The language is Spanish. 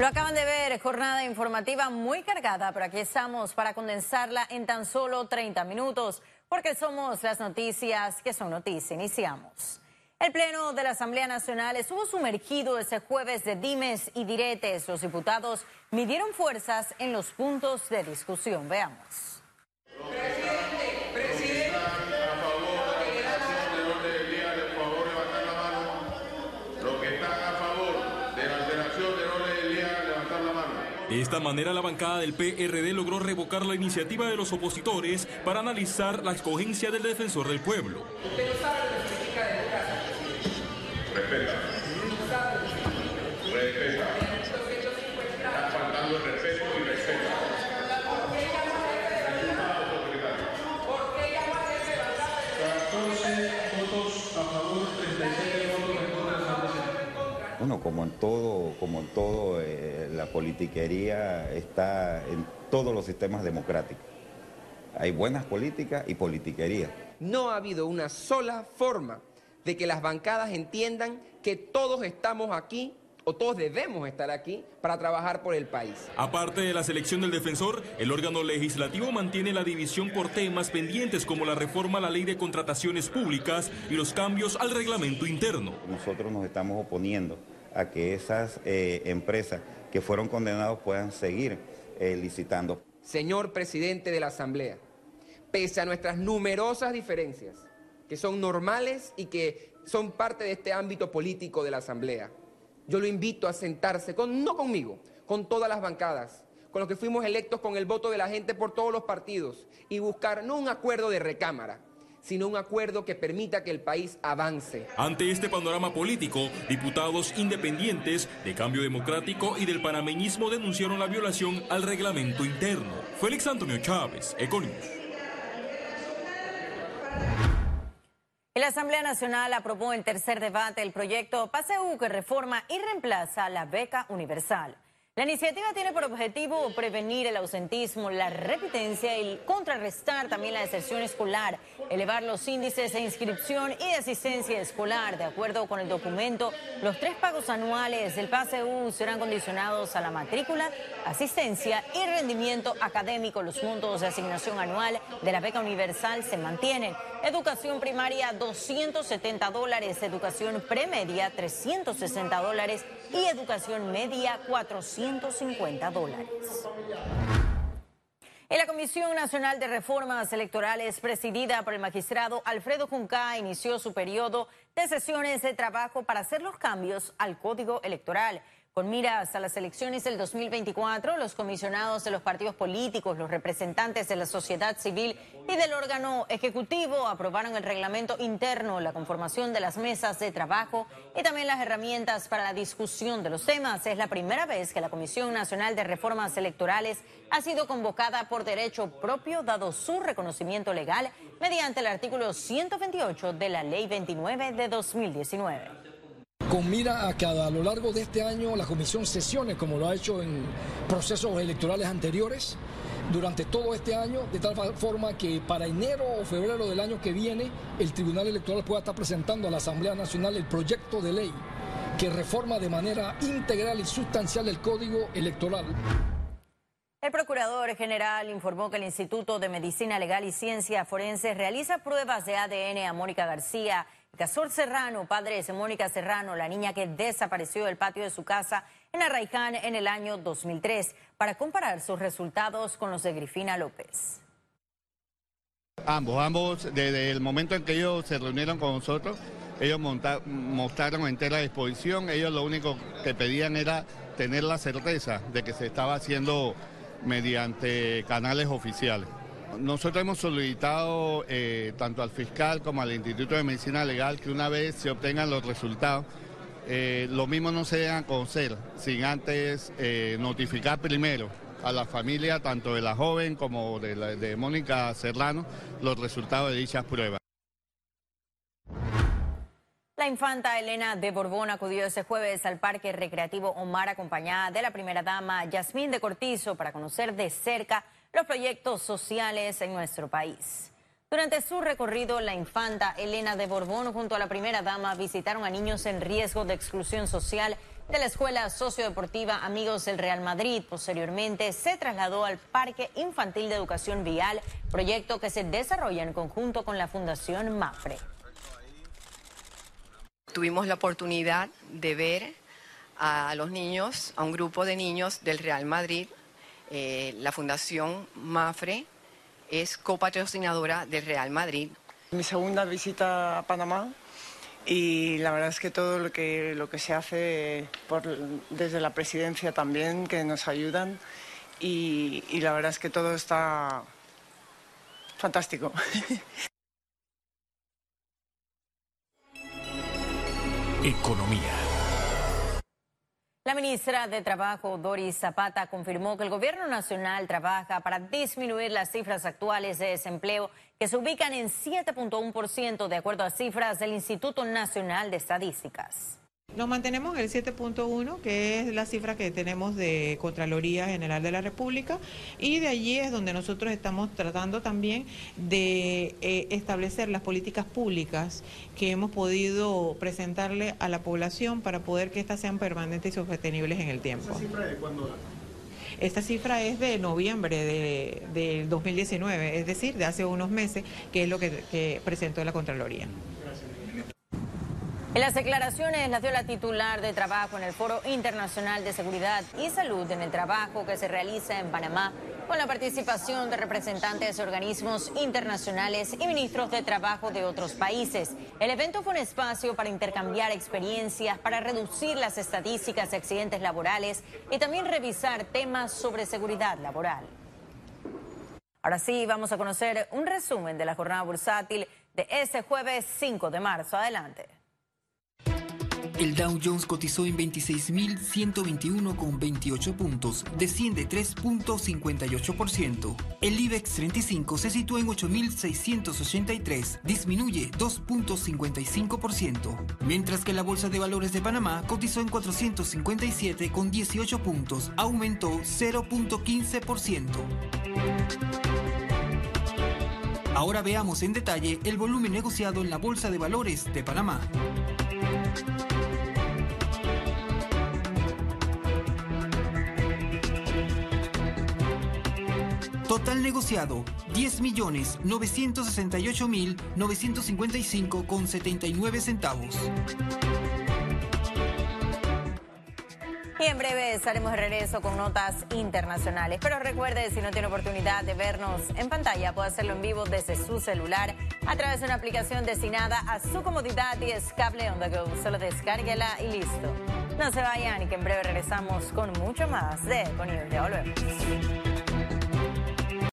Lo acaban de ver, jornada informativa muy cargada, pero aquí estamos para condensarla en tan solo 30 minutos, porque somos las noticias que son noticias. Iniciamos. El Pleno de la Asamblea Nacional estuvo sumergido ese jueves de dimes y diretes. Los diputados midieron fuerzas en los puntos de discusión. Veamos. De esta manera, la bancada del PRD logró revocar la iniciativa de los opositores para analizar la escogencia del defensor del pueblo. Usted no sabe lo que significa democracia. Respeta. Respeta. Bueno, como en todo, como en todo eh, la politiquería está en todos los sistemas democráticos. Hay buenas políticas y politiquería. No ha habido una sola forma de que las bancadas entiendan que todos estamos aquí o todos debemos estar aquí para trabajar por el país. Aparte de la selección del defensor, el órgano legislativo mantiene la división por temas pendientes como la reforma a la ley de contrataciones públicas y los cambios al reglamento interno. Nosotros nos estamos oponiendo a que esas eh, empresas que fueron condenados puedan seguir eh, licitando. Señor presidente de la Asamblea, pese a nuestras numerosas diferencias, que son normales y que son parte de este ámbito político de la Asamblea, yo lo invito a sentarse, con, no conmigo, con todas las bancadas, con los que fuimos electos con el voto de la gente por todos los partidos, y buscar no un acuerdo de recámara, sino un acuerdo que permita que el país avance. Ante este panorama político, diputados independientes de Cambio Democrático y del panameñismo denunciaron la violación al reglamento interno. Félix Antonio Chávez, Econius. La Asamblea Nacional aprobó en tercer debate el proyecto PASEU que reforma y reemplaza la beca universal. La iniciativa tiene por objetivo prevenir el ausentismo, la repitencia y contrarrestar también la deserción escolar, elevar los índices de inscripción y de asistencia escolar. De acuerdo con el documento, los tres pagos anuales del PASEU serán condicionados a la matrícula, asistencia y rendimiento académico. Los montos de asignación anual de la beca universal se mantienen. Educación primaria 270 dólares, educación premedia 360 dólares y educación media 450 dólares. En la Comisión Nacional de Reformas Electorales, presidida por el magistrado Alfredo Junca, inició su periodo de sesiones de trabajo para hacer los cambios al Código Electoral. Con miras a las elecciones del 2024, los comisionados de los partidos políticos, los representantes de la sociedad civil y del órgano ejecutivo aprobaron el reglamento interno, la conformación de las mesas de trabajo y también las herramientas para la discusión de los temas. Es la primera vez que la Comisión Nacional de Reformas Electorales ha sido convocada por derecho propio, dado su reconocimiento legal mediante el artículo 128 de la Ley 29 de 2019 con mira a que a lo largo de este año la comisión sesione como lo ha hecho en procesos electorales anteriores durante todo este año, de tal forma que para enero o febrero del año que viene el Tribunal Electoral pueda estar presentando a la Asamblea Nacional el proyecto de ley que reforma de manera integral y sustancial el Código Electoral. El Procurador General informó que el Instituto de Medicina Legal y Ciencia Forense realiza pruebas de ADN a Mónica García Casor Serrano, padre de Mónica Serrano, la niña que desapareció del patio de su casa en Arraiján en el año 2003, para comparar sus resultados con los de Grifina López. Ambos, ambos, desde el momento en que ellos se reunieron con nosotros, ellos mostraron entera disposición, ellos lo único que pedían era tener la certeza de que se estaba haciendo mediante canales oficiales. Nosotros hemos solicitado eh, tanto al fiscal como al Instituto de Medicina Legal que una vez se obtengan los resultados, eh, lo mismo no se dejan conocer sin antes eh, notificar primero a la familia, tanto de la joven como de, de Mónica Serrano, los resultados de dichas pruebas. La infanta Elena de Borbón acudió ese jueves al Parque Recreativo Omar acompañada de la primera dama Yasmín de Cortizo para conocer de cerca los proyectos sociales en nuestro país. Durante su recorrido, la infanta Elena de Borbón junto a la primera dama visitaron a niños en riesgo de exclusión social de la Escuela Sociodeportiva Amigos del Real Madrid. Posteriormente se trasladó al Parque Infantil de Educación Vial, proyecto que se desarrolla en conjunto con la Fundación MAFRE. Tuvimos la oportunidad de ver a los niños, a un grupo de niños del Real Madrid. Eh, la Fundación MAFRE es copatrocinadora del Real Madrid. Mi segunda visita a Panamá y la verdad es que todo lo que, lo que se hace desde la presidencia también, que nos ayudan y la verdad es que todo está fantástico. Economía. La ministra de Trabajo, Doris Zapata, confirmó que el gobierno nacional trabaja para disminuir las cifras actuales de desempleo que se ubican en 7.1% de acuerdo a cifras del Instituto Nacional de Estadísticas. Nos mantenemos en el 7.1, que es la cifra que tenemos de Contraloría General de la República, y de allí es donde nosotros estamos tratando también de eh, establecer las políticas públicas que hemos podido presentarle a la población para poder que estas sean permanentes y sostenibles en el tiempo. ¿Esta cifra de cuándo Esta cifra es de noviembre de, del 2019, es decir, de hace unos meses, que es lo que, que presentó la Contraloría. En las declaraciones las dio la titular de trabajo en el Foro Internacional de Seguridad y Salud en el Trabajo que se realiza en Panamá con la participación de representantes de organismos internacionales y ministros de trabajo de otros países. El evento fue un espacio para intercambiar experiencias, para reducir las estadísticas de accidentes laborales y también revisar temas sobre seguridad laboral. Ahora sí, vamos a conocer un resumen de la jornada bursátil de ese jueves 5 de marzo. Adelante. El Dow Jones cotizó en 26.121,28 puntos, desciende 3.58%. El IBEX 35 se sitúa en 8.683, disminuye 2.55%. Mientras que la Bolsa de Valores de Panamá cotizó en 457,18 puntos, aumentó 0.15%. Ahora veamos en detalle el volumen negociado en la Bolsa de Valores de Panamá. Total negociado, 10.968.955,79 centavos. Y en breve estaremos de regreso con notas internacionales. Pero recuerde, si no tiene oportunidad de vernos en pantalla, puede hacerlo en vivo desde su celular a través de una aplicación destinada a su comodidad y es cable on. Solo descárguela y listo. No se vayan y que en breve regresamos con mucho más de Econius. Ya volvemos.